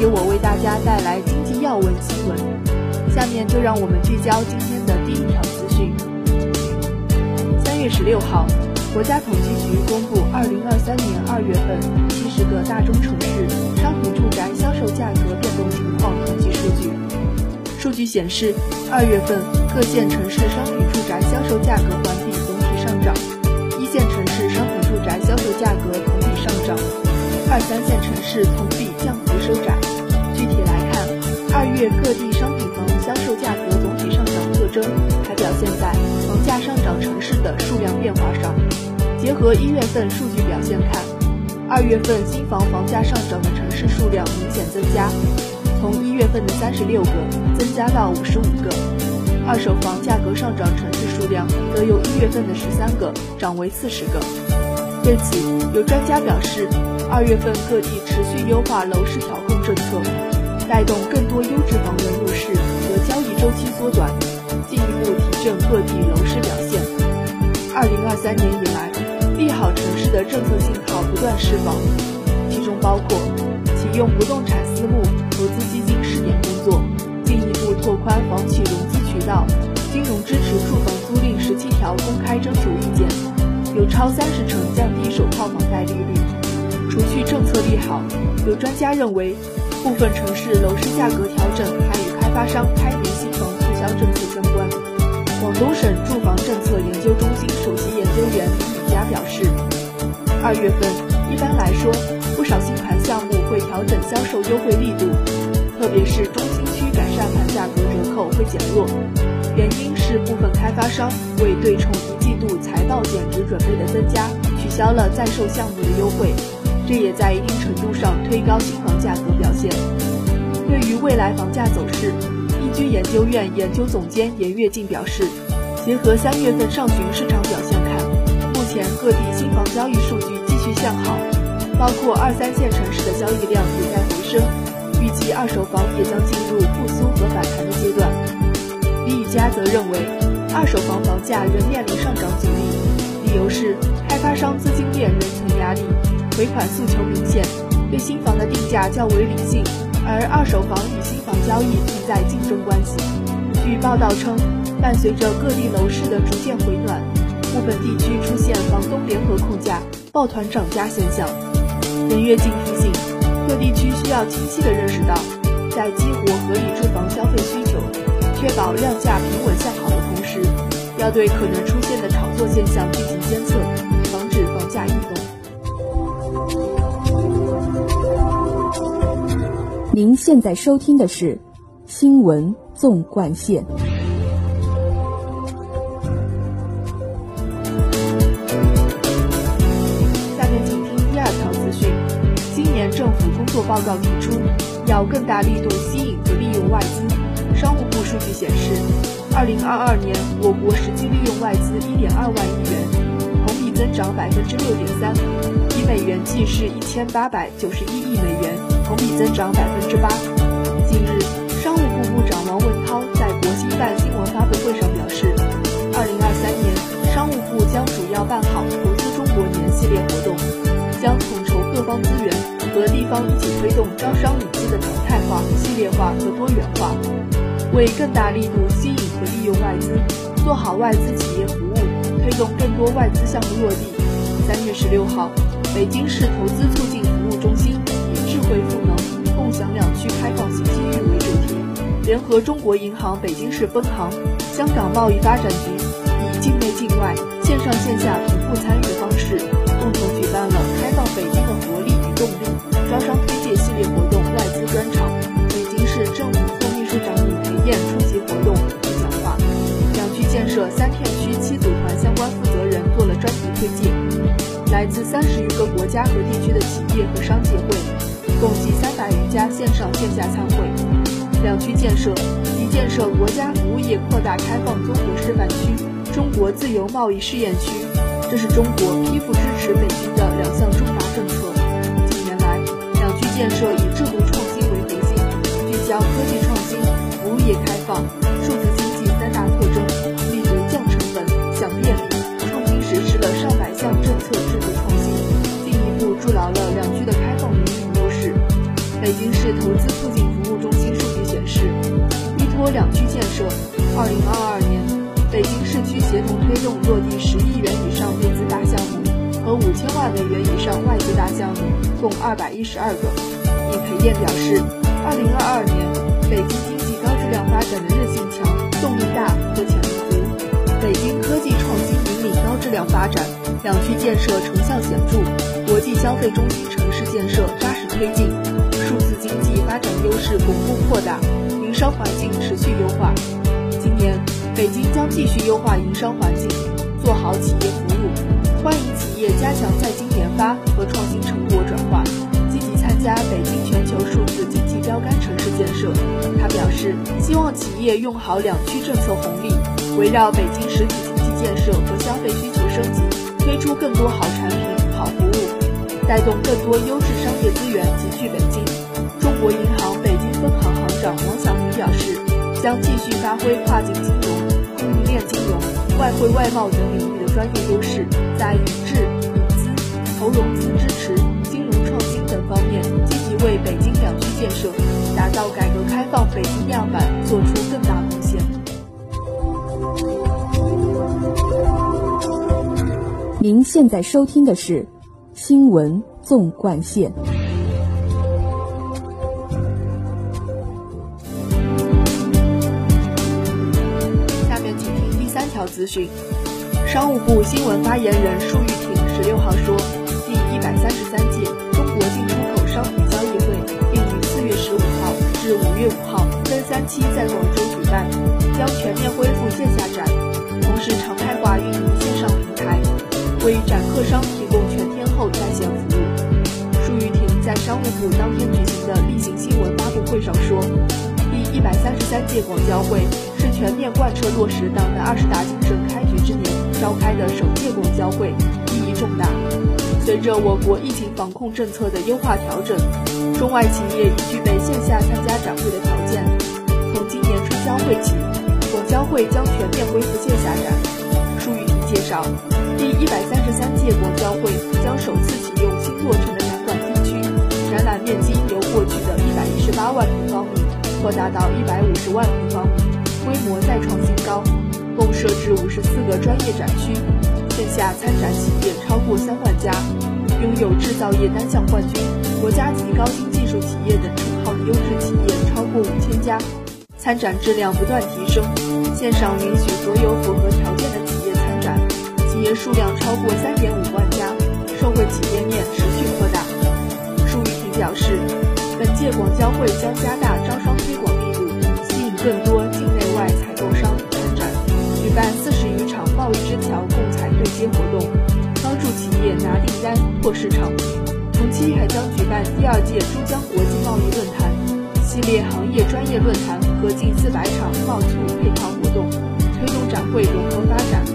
由我为大家带来经济要闻新闻，下面就让我们聚焦今天的第一条资讯。三月十六号，国家统计局公布二零二三年二月份七十个大中城市商品住宅销售价格变动情况统计数据。数据显示，二月份各线城市商品住宅销售价格环比总体上涨，一线城市商品住宅销售价格同比上涨，二三线城市同比降。收窄。具体来看，二月各地商品房销售价格总体上涨特征，还表现在房价上涨城市的数量变化上。结合一月份数据表现看，二月份新房房价上涨的城市数量明显增加，从一月份的三十六个增加到五十五个；二手房价格上涨城市数量则由一月份的十三个涨为四十个。对此，有专家表示。二月份各地持续优化楼市调控政策，带动更多优质房源入市和交易周期缩短，进一步提振各地楼市表现。二零二三年以来，利好城市的政策信号不断释放，其中包括启用不动产私募投资基金试点工作，进一步拓宽房企融资渠道，金融支持住房租赁十七条公开征求意见，有超三十成降低首套房贷利率。除去政策利好，有专家认为，部分城市楼市价格调整还与开发商开明新房促销政策相关。广东省住房政策研究中心首席研究员李佳表示，二月份一般来说，不少新盘项目会调整销售优惠力度，特别是中心区改善盘价格折扣会减弱，原因是部分开发商为对冲一季度财报减值准备的增加，取消了在售项目的优惠。这也在一定程度上推高新房价格表现。对于未来房价走势，易居研究院研究总监严跃进表示，结合三月份上旬市场表现看，目前各地新房交易数据继续向好，包括二三线城市的交易量也在回升，预计二手房也将进入复苏和反弹的阶段。李宇佳则认为，二手房房价仍面临上涨阻力，理由是开发商资金链仍存压力。回款诉求明显，对新房的定价较为理性，而二手房与新房交易存在竞争关系。据报道称，伴随着各地楼市的逐渐回暖，部分地区出现房东联合控价、抱团涨价现象。任跃进提醒，各地区需要清晰地认识到，在激活合理住房消费需求、确保量价平稳向好的同时，要对可能出现的炒作现象进行监测，防止房价异动您现在收听的是《新闻纵贯线》。下面请听第二条资讯。今年政府工作报告提出，要更大力度吸引和利用外资。商务部数据显示，二零二二年我国实际利用外资一点二万亿元，同比增长百分之六点三，以美元计是一千八百九十一亿美元。同比增长百分之八。近日，商务部部长王文涛在国新办新闻发布会上表示，二零二三年，商务部将主要办好投资中国年系列活动，将统筹各方资源，和地方一起推动招商引资的常态化、系列化和多元化，为更大力度吸引和利用外资，做好外资企业服务，推动更多外资项目落地。三月十六号，北京市投资促进服务中心。会赋能共享两区开放新机遇为主题，联合中国银行北京市分行、香港贸易发展局，以境内境外、线上线下同步参与方式，共同举办了“开放北京的活力与动力”招商推介系列活动外资专场。北京市政府副秘书长李培燕出席活动并讲话，两区建设三片区七组团相关负责人做了专题推介，来自三十余个国家和地区的企业和商界会。共计三百余家线上线下参会。两区建设即建设国家服务业扩大开放综合示范区、中国自由贸易试验区，这是中国批复支持北京的两项重两区建设，二零二二年，北京市区协同推动落地十亿元以上内资大项目和五千万美元以上外资大项目，共二百一十二个。李培燕表示，二零二二年，北京经济高质量发展的韧性强、动力大和潜力足，北京科技创新引领高质量发展，两区建设成效显著，国际消费中心城市建设扎实推进。数字经济发展优势巩固扩大，商环境持续优化。今年，北京将继续优化营商环境，做好企业服务，欢迎企业加强在京研发和创新成果转化，积极参加北京全球数字经济标杆城市建设。他表示，希望企业用好两区政策红利，围绕北京实体经济建设和消费需求升级，推出更多好产品、好服务，带动更多优质商业资源集聚北京。中国银行北京分行行长王晓明表示，将继续发挥跨境金融、供应链金融、外汇外贸等领域的专业优势，在引智、引资、投融资支持、金融创新等方面，积极为北京两区建设、打造改革开放北京样板做出更大贡献。您现在收听的是《新闻纵贯线》。资讯。商务部新闻发言人舒玉婷十六号说，第一百三十三届中国进出口商品交易会定于四月十五号至五月五号分三期在广州举办，将全面恢复线下展，同时常态化运营线上平台，为展客商提供全天候在线服务。舒玉婷在商务部当天举行的例行新闻发布会上说，第一百三十三届广交会全面贯彻落实党的二十大精神开局之年召开的首届广交会，意义重大。随着我国疫情防控政策的优化调整，中外企业已具备线下参加展会的条件。从今年春交会起，广交会将全面恢复线下展。舒玉婷介绍，第一百三十三届广交会将首次启用新落成的展馆厅区，展览面积由过去的一百一十八万平方米扩大到一百五十万平方米，规模再创新高，共设置五十四个专业展区，线下参展企业超过三万家，拥有制造业单项冠军、国家级高新技术企业等称号的优质企业超过五千家，参展质量不断提升，线上允许所有符合条件的企业参展，企业数量超过三点五万家，受惠企业面持续扩大。舒玉婷表示，本届广交会将加大招商推广力度，吸引更多贸易之桥共采对接活动，帮助企业拿订单、拓市场。同期还将举办第二届珠江国际贸易论坛，系列行业专业论坛和近四百场贸促配套活动，推动。展会融合发展。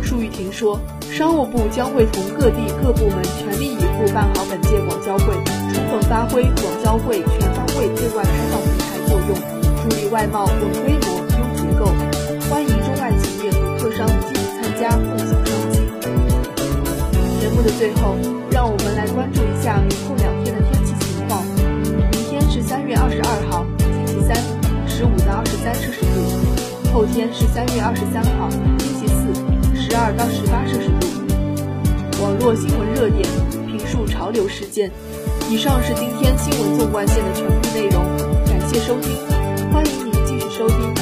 舒玉婷说，商务部将会同各地各部门全力以赴办好本届广交会，充分发挥广交会全方位对外开放平台作用，助力外贸稳规模、优结构，欢迎家，共享商机。节目的最后，让我们来关注一下明后两天的天气情况。明天是三月二十二号，星期三，十五到二十三摄氏度；后天是三月二十三号，星期四，十二到十八摄氏度。网络新闻热点，评述潮流事件。以上是今天新闻纵贯线的全部内容，感谢收听，欢迎您继续收听